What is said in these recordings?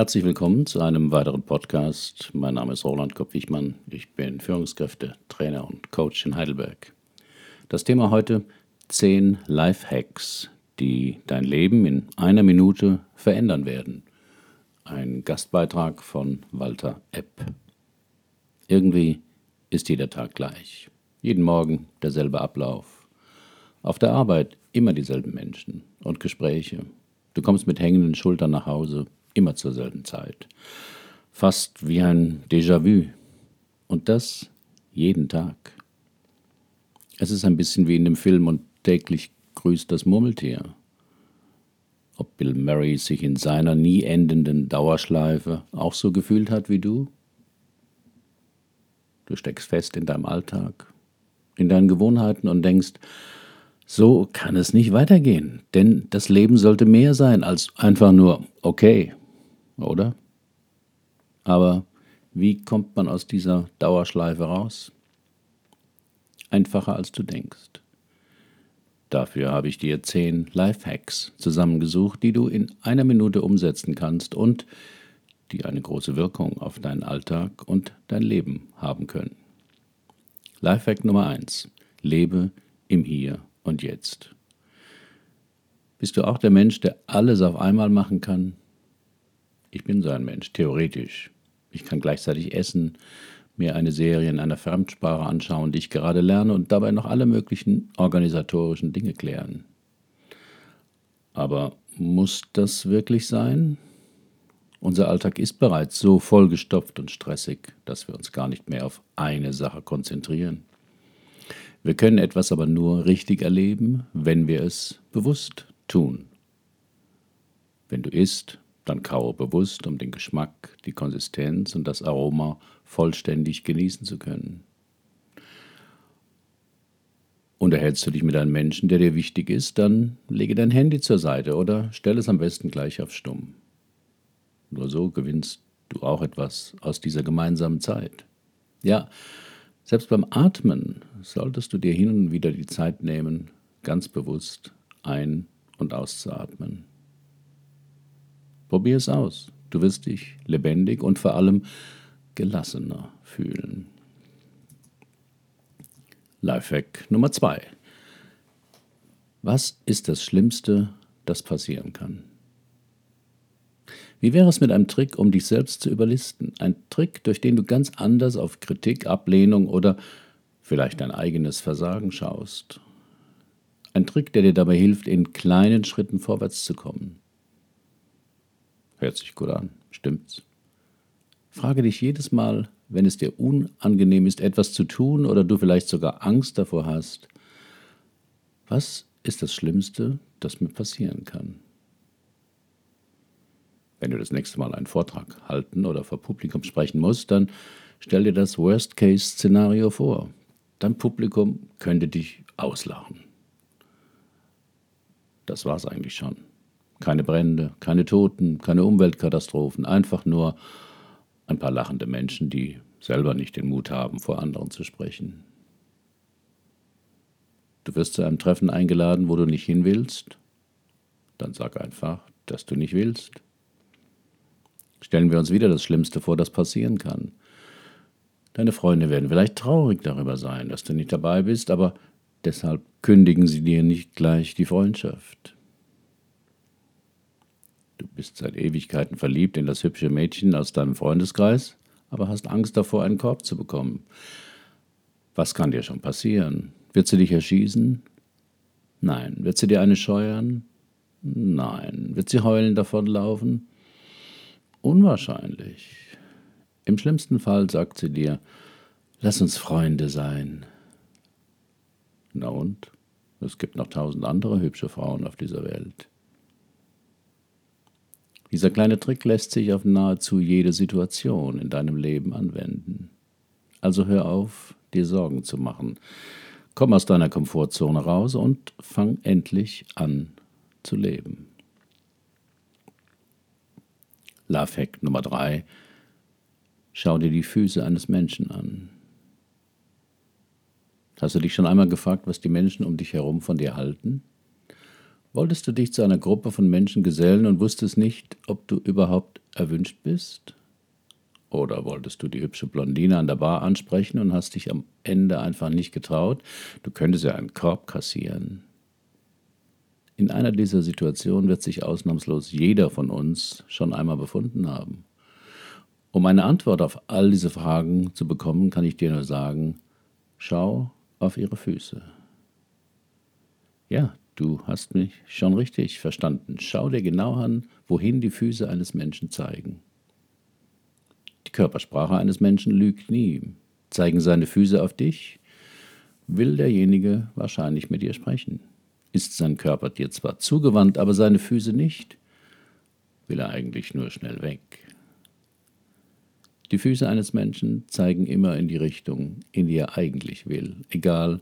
Herzlich willkommen zu einem weiteren Podcast. Mein Name ist Roland Kopp-Wichmann. Ich bin Führungskräfte, Trainer und Coach in Heidelberg. Das Thema heute 10 Lifehacks, die dein Leben in einer Minute verändern werden. Ein Gastbeitrag von Walter Epp. Irgendwie ist jeder Tag gleich. Jeden Morgen derselbe Ablauf. Auf der Arbeit immer dieselben Menschen und Gespräche. Du kommst mit hängenden Schultern nach Hause, immer zur selben Zeit. Fast wie ein Déjà-vu. Und das jeden Tag. Es ist ein bisschen wie in dem Film und täglich grüßt das Murmeltier. Ob Bill Murray sich in seiner nie endenden Dauerschleife auch so gefühlt hat wie du? Du steckst fest in deinem Alltag, in deinen Gewohnheiten und denkst, so kann es nicht weitergehen, denn das Leben sollte mehr sein als einfach nur okay, oder? Aber wie kommt man aus dieser Dauerschleife raus? Einfacher als du denkst. Dafür habe ich dir zehn Lifehacks zusammengesucht, die du in einer Minute umsetzen kannst und die eine große Wirkung auf deinen Alltag und dein Leben haben können. Lifehack Nummer eins: Lebe im Hier und Jetzt. Bist du auch der Mensch, der alles auf einmal machen kann? Ich bin so ein Mensch, theoretisch. Ich kann gleichzeitig essen, mir eine Serie in einer Fremdsprache anschauen, die ich gerade lerne und dabei noch alle möglichen organisatorischen Dinge klären. Aber muss das wirklich sein? Unser Alltag ist bereits so vollgestopft und stressig, dass wir uns gar nicht mehr auf eine Sache konzentrieren. Wir können etwas aber nur richtig erleben, wenn wir es bewusst tun. Wenn du isst, dann kaue bewusst, um den Geschmack, die Konsistenz und das Aroma vollständig genießen zu können. Unterhältst du dich mit einem Menschen, der dir wichtig ist, dann lege dein Handy zur Seite oder stell es am besten gleich auf Stumm. Nur so gewinnst du auch etwas aus dieser gemeinsamen Zeit. Ja, selbst beim Atmen solltest du dir hin und wieder die Zeit nehmen, ganz bewusst ein- und auszuatmen. Probier es aus. Du wirst dich lebendig und vor allem gelassener fühlen. Lifehack Nummer zwei: Was ist das Schlimmste, das passieren kann? Wie wäre es mit einem Trick, um dich selbst zu überlisten? Ein Trick, durch den du ganz anders auf Kritik, Ablehnung oder vielleicht dein eigenes Versagen schaust. Ein Trick, der dir dabei hilft, in kleinen Schritten vorwärts zu kommen. Hört sich gut an, stimmt's? Frage dich jedes Mal, wenn es dir unangenehm ist, etwas zu tun oder du vielleicht sogar Angst davor hast, was ist das Schlimmste, das mir passieren kann? Wenn du das nächste Mal einen Vortrag halten oder vor Publikum sprechen musst, dann stell dir das Worst-Case-Szenario vor. Dein Publikum könnte dich auslachen. Das war's eigentlich schon. Keine Brände, keine Toten, keine Umweltkatastrophen, einfach nur ein paar lachende Menschen, die selber nicht den Mut haben, vor anderen zu sprechen. Du wirst zu einem Treffen eingeladen, wo du nicht hin willst? Dann sag einfach, dass du nicht willst. Stellen wir uns wieder das Schlimmste vor, das passieren kann. Deine Freunde werden vielleicht traurig darüber sein, dass du nicht dabei bist, aber deshalb kündigen sie dir nicht gleich die Freundschaft. Du bist seit Ewigkeiten verliebt in das hübsche Mädchen aus deinem Freundeskreis, aber hast Angst davor, einen Korb zu bekommen. Was kann dir schon passieren? Wird sie dich erschießen? Nein. Wird sie dir eine scheuern? Nein. Wird sie heulend davonlaufen? Unwahrscheinlich. Im schlimmsten Fall sagt sie dir, lass uns Freunde sein. Na und? Es gibt noch tausend andere hübsche Frauen auf dieser Welt. Dieser kleine Trick lässt sich auf nahezu jede Situation in deinem Leben anwenden. Also hör auf, dir Sorgen zu machen. Komm aus deiner Komfortzone raus und fang endlich an zu leben. Lifehack Nummer drei: Schau dir die Füße eines Menschen an. Hast du dich schon einmal gefragt, was die Menschen um dich herum von dir halten? Wolltest du dich zu einer Gruppe von Menschen gesellen und wusstest nicht, ob du überhaupt erwünscht bist? Oder wolltest du die hübsche Blondine an der Bar ansprechen und hast dich am Ende einfach nicht getraut? Du könntest ja einen Korb kassieren. In einer dieser Situationen wird sich ausnahmslos jeder von uns schon einmal befunden haben. Um eine Antwort auf all diese Fragen zu bekommen, kann ich dir nur sagen, schau auf ihre Füße. Ja, du hast mich schon richtig verstanden. Schau dir genau an, wohin die Füße eines Menschen zeigen. Die Körpersprache eines Menschen lügt nie. Zeigen seine Füße auf dich, will derjenige wahrscheinlich mit dir sprechen. Ist sein Körper dir zwar zugewandt, aber seine Füße nicht, will er eigentlich nur schnell weg. Die Füße eines Menschen zeigen immer in die Richtung, in die er eigentlich will, egal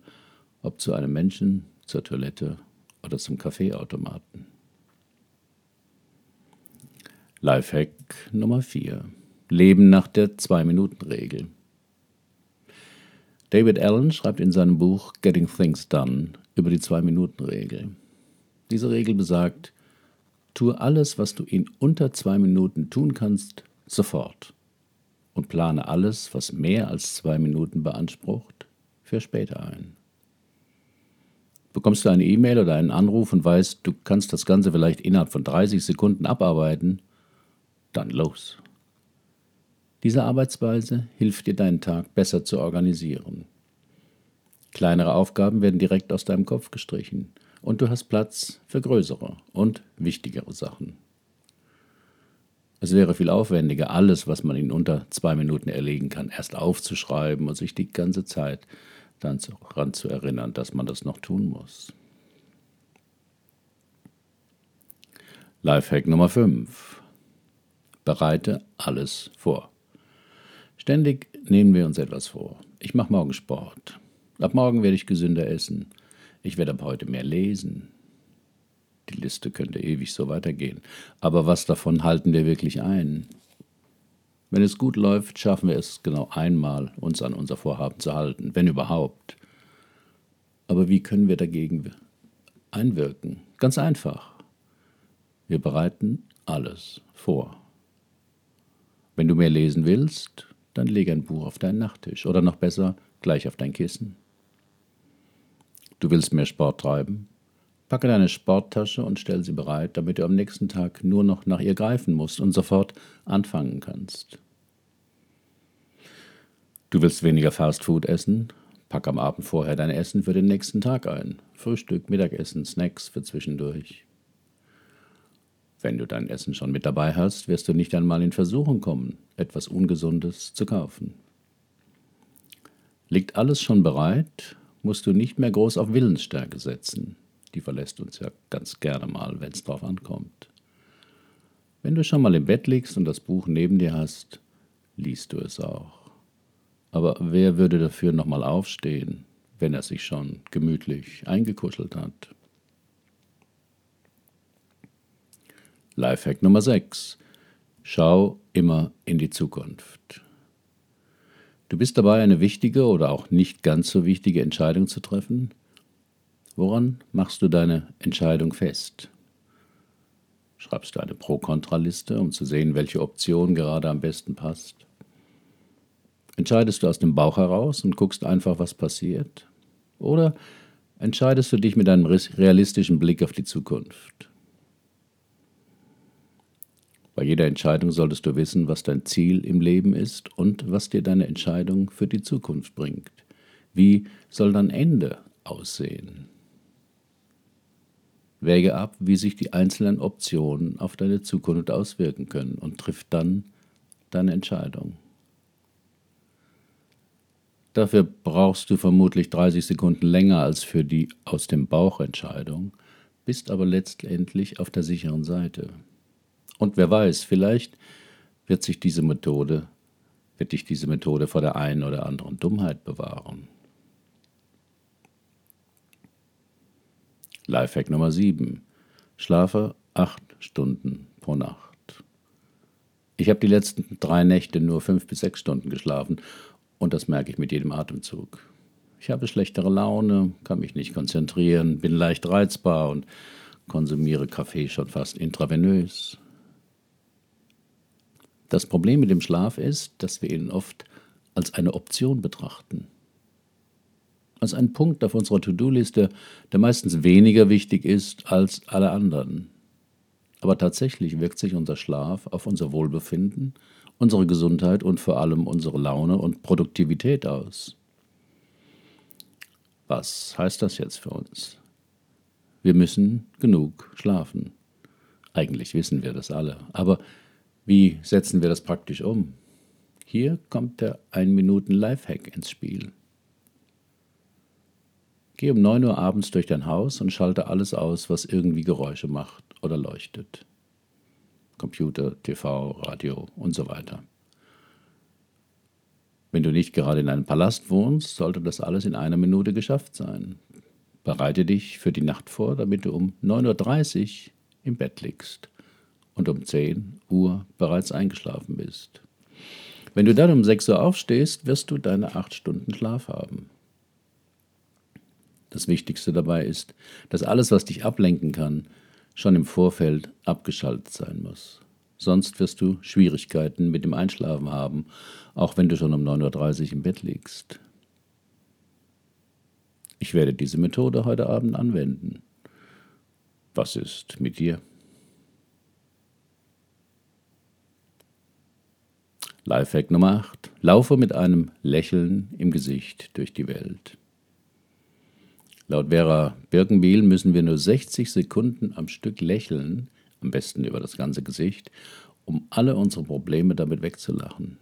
ob zu einem Menschen, zur Toilette oder zum Kaffeeautomaten. Lifehack Nummer 4. Leben nach der Zwei-Minuten-Regel. David Allen schreibt in seinem Buch Getting Things Done über die Zwei-Minuten-Regel. Diese Regel besagt, tue alles, was du in unter zwei Minuten tun kannst, sofort und plane alles, was mehr als zwei Minuten beansprucht, für später ein. Bekommst du eine E-Mail oder einen Anruf und weißt, du kannst das Ganze vielleicht innerhalb von 30 Sekunden abarbeiten, dann los. Diese Arbeitsweise hilft dir, deinen Tag besser zu organisieren. Kleinere Aufgaben werden direkt aus deinem Kopf gestrichen und du hast Platz für größere und wichtigere Sachen. Es wäre viel aufwendiger, alles, was man in unter zwei Minuten erlegen kann, erst aufzuschreiben und sich die ganze Zeit daran zu erinnern, dass man das noch tun muss. Lifehack Nummer 5. Bereite alles vor. Ständig nehmen wir uns etwas vor. Ich mache morgen Sport. Ab morgen werde ich gesünder essen. Ich werde ab heute mehr lesen. Die Liste könnte ewig so weitergehen. Aber was davon halten wir wirklich ein? Wenn es gut läuft, schaffen wir es genau einmal, uns an unser Vorhaben zu halten, wenn überhaupt. Aber wie können wir dagegen einwirken? Ganz einfach. Wir bereiten alles vor. Wenn du mehr lesen willst, dann leg ein Buch auf deinen Nachttisch oder noch besser gleich auf dein Kissen. Du willst mehr Sport treiben? Packe deine Sporttasche und stell sie bereit, damit du am nächsten Tag nur noch nach ihr greifen musst und sofort anfangen kannst. Du willst weniger Fastfood essen? Pack am Abend vorher dein Essen für den nächsten Tag ein. Frühstück, Mittagessen, Snacks für zwischendurch. Wenn du dein Essen schon mit dabei hast, wirst du nicht einmal in Versuchung kommen, etwas Ungesundes zu kaufen. Liegt alles schon bereit, musst du nicht mehr groß auf Willensstärke setzen. Die verlässt uns ja ganz gerne mal, wenn es drauf ankommt. Wenn du schon mal im Bett liegst und das Buch neben dir hast, liest du es auch. Aber wer würde dafür nochmal aufstehen, wenn er sich schon gemütlich eingekuschelt hat? Lifehack Nummer 6. Schau immer in die Zukunft. Du bist dabei, eine wichtige oder auch nicht ganz so wichtige Entscheidung zu treffen. Woran machst du deine Entscheidung fest? Schreibst du eine Pro-Kontra-Liste, um zu sehen, welche Option gerade am besten passt? Entscheidest du aus dem Bauch heraus und guckst einfach, was passiert? Oder entscheidest du dich mit einem realistischen Blick auf die Zukunft? Bei jeder Entscheidung solltest du wissen, was dein Ziel im Leben ist und was dir deine Entscheidung für die Zukunft bringt. Wie soll dein Ende aussehen? Wäge ab, wie sich die einzelnen Optionen auf deine Zukunft auswirken können und triff dann deine Entscheidung. Dafür brauchst du vermutlich 30 Sekunden länger als für die aus dem Bauch Entscheidung, bist aber letztendlich auf der sicheren Seite. Und wer weiß, vielleicht wird sich diese Methode, wird dich diese Methode vor der einen oder anderen Dummheit bewahren. Lifehack Nummer 7. Schlafe acht Stunden pro Nacht. Ich habe die letzten drei Nächte nur fünf bis sechs Stunden geschlafen und das merke ich mit jedem Atemzug. Ich habe schlechtere Laune, kann mich nicht konzentrieren, bin leicht reizbar und konsumiere Kaffee schon fast intravenös. Das Problem mit dem Schlaf ist, dass wir ihn oft als eine Option betrachten. Als einen Punkt auf unserer To-Do-Liste, der meistens weniger wichtig ist als alle anderen. Aber tatsächlich wirkt sich unser Schlaf auf unser Wohlbefinden, unsere Gesundheit und vor allem unsere Laune und Produktivität aus. Was heißt das jetzt für uns? Wir müssen genug schlafen. Eigentlich wissen wir das alle. Aber wie setzen wir das praktisch um? Hier kommt der 1 Minuten Lifehack ins Spiel. Geh um 9 Uhr abends durch dein Haus und schalte alles aus, was irgendwie Geräusche macht oder leuchtet. Computer, TV, Radio und so weiter. Wenn du nicht gerade in einem Palast wohnst, sollte das alles in einer Minute geschafft sein. Bereite dich für die Nacht vor, damit du um 9.30 Uhr im Bett liegst und um 10 Uhr bereits eingeschlafen bist. Wenn du dann um 6 Uhr aufstehst, wirst du deine 8 Stunden Schlaf haben. Das Wichtigste dabei ist, dass alles, was dich ablenken kann, schon im Vorfeld abgeschaltet sein muss. Sonst wirst du Schwierigkeiten mit dem Einschlafen haben, auch wenn du schon um 9.30 Uhr im Bett liegst. Ich werde diese Methode heute Abend anwenden. Was ist mit dir? Lifehack Nummer 8. Laufe mit einem Lächeln im Gesicht durch die Welt. Laut Vera Birkenbiel müssen wir nur 60 Sekunden am Stück lächeln, am besten über das ganze Gesicht, um alle unsere Probleme damit wegzulachen.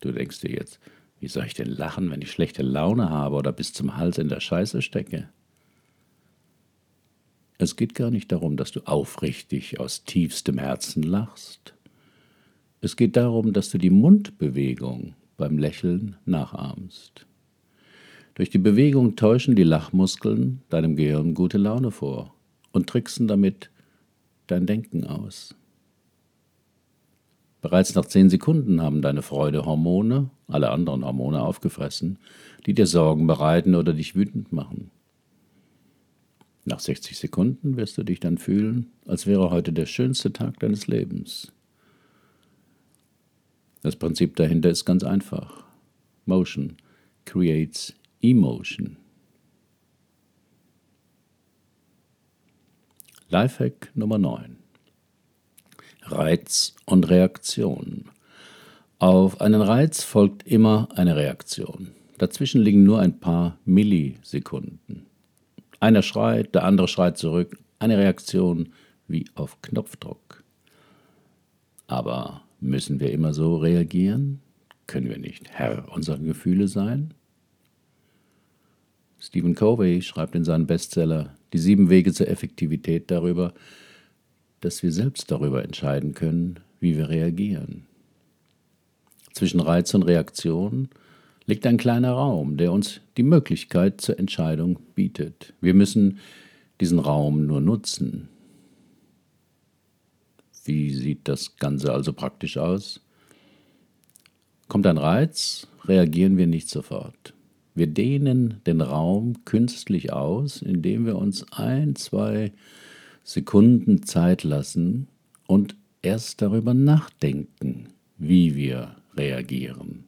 Du denkst dir jetzt, wie soll ich denn lachen, wenn ich schlechte Laune habe oder bis zum Hals in der Scheiße stecke? Es geht gar nicht darum, dass du aufrichtig aus tiefstem Herzen lachst. Es geht darum, dass du die Mundbewegung beim Lächeln nachahmst. Durch die Bewegung täuschen die Lachmuskeln deinem Gehirn gute Laune vor und tricksen damit dein Denken aus. Bereits nach zehn Sekunden haben deine Freudehormone alle anderen Hormone aufgefressen, die dir Sorgen bereiten oder dich wütend machen. Nach 60 Sekunden wirst du dich dann fühlen, als wäre heute der schönste Tag deines Lebens. Das Prinzip dahinter ist ganz einfach. Motion creates emotion. Lifehack Nummer 9. Reiz und Reaktion. Auf einen Reiz folgt immer eine Reaktion. Dazwischen liegen nur ein paar Millisekunden. Einer schreit, der andere schreit zurück. Eine Reaktion wie auf Knopfdruck. Aber müssen wir immer so reagieren? Können wir nicht Herr unserer Gefühle sein? Stephen Covey schreibt in seinem Bestseller Die sieben Wege zur Effektivität darüber, dass wir selbst darüber entscheiden können, wie wir reagieren. Zwischen Reiz und Reaktion liegt ein kleiner Raum, der uns die Möglichkeit zur Entscheidung bietet. Wir müssen diesen Raum nur nutzen. Wie sieht das Ganze also praktisch aus? Kommt ein Reiz, reagieren wir nicht sofort. Wir dehnen den Raum künstlich aus, indem wir uns ein, zwei Sekunden Zeit lassen und erst darüber nachdenken, wie wir reagieren.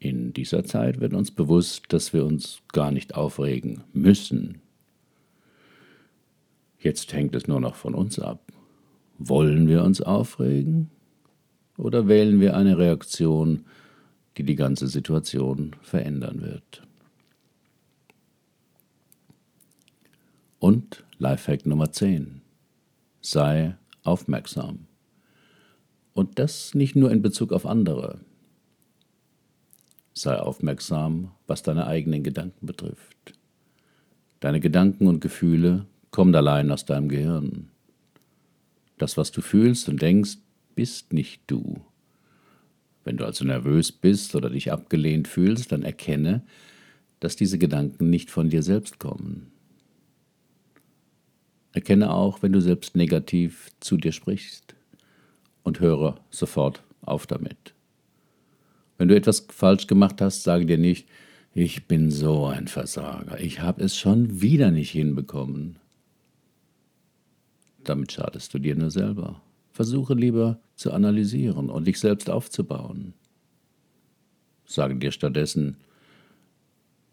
In dieser Zeit wird uns bewusst, dass wir uns gar nicht aufregen müssen. Jetzt hängt es nur noch von uns ab. Wollen wir uns aufregen oder wählen wir eine Reaktion, die die ganze Situation verändern wird? Und Lifehack Nummer 10. Sei aufmerksam. Und das nicht nur in Bezug auf andere. Sei aufmerksam, was deine eigenen Gedanken betrifft. Deine Gedanken und Gefühle kommen allein aus deinem Gehirn. Das, was du fühlst und denkst, bist nicht du. Wenn du also nervös bist oder dich abgelehnt fühlst, dann erkenne, dass diese Gedanken nicht von dir selbst kommen. Erkenne auch, wenn du selbst negativ zu dir sprichst und höre sofort auf damit. Wenn du etwas falsch gemacht hast, sage dir nicht, Ich bin so ein Versager. Ich habe es schon wieder nicht hinbekommen. Damit schadest du dir nur selber. Versuche lieber zu analysieren und dich selbst aufzubauen. Sage dir stattdessen,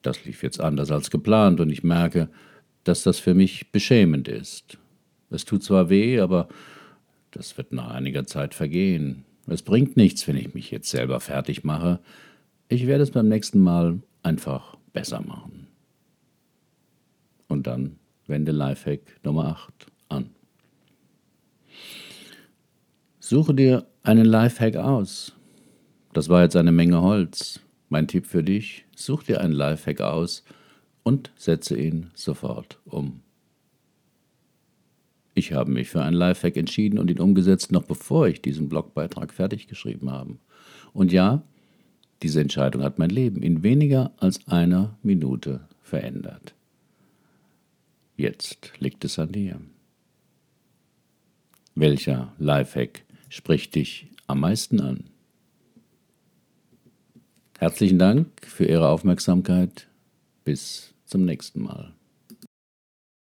das lief jetzt anders als geplant und ich merke, dass das für mich beschämend ist. Es tut zwar weh, aber das wird nach einiger Zeit vergehen. Es bringt nichts, wenn ich mich jetzt selber fertig mache. Ich werde es beim nächsten Mal einfach besser machen. Und dann wende Lifehack Nummer 8 an. Suche dir einen Lifehack aus. Das war jetzt eine Menge Holz. Mein Tipp für dich, such dir einen Lifehack aus und setze ihn sofort um. Ich habe mich für einen Lifehack entschieden und ihn umgesetzt, noch bevor ich diesen Blogbeitrag fertig geschrieben habe. Und ja, diese Entscheidung hat mein Leben in weniger als einer Minute verändert. Jetzt liegt es an dir. Welcher Lifehack spricht dich am meisten an? Herzlichen Dank für Ihre Aufmerksamkeit. Bis zum nächsten Mal.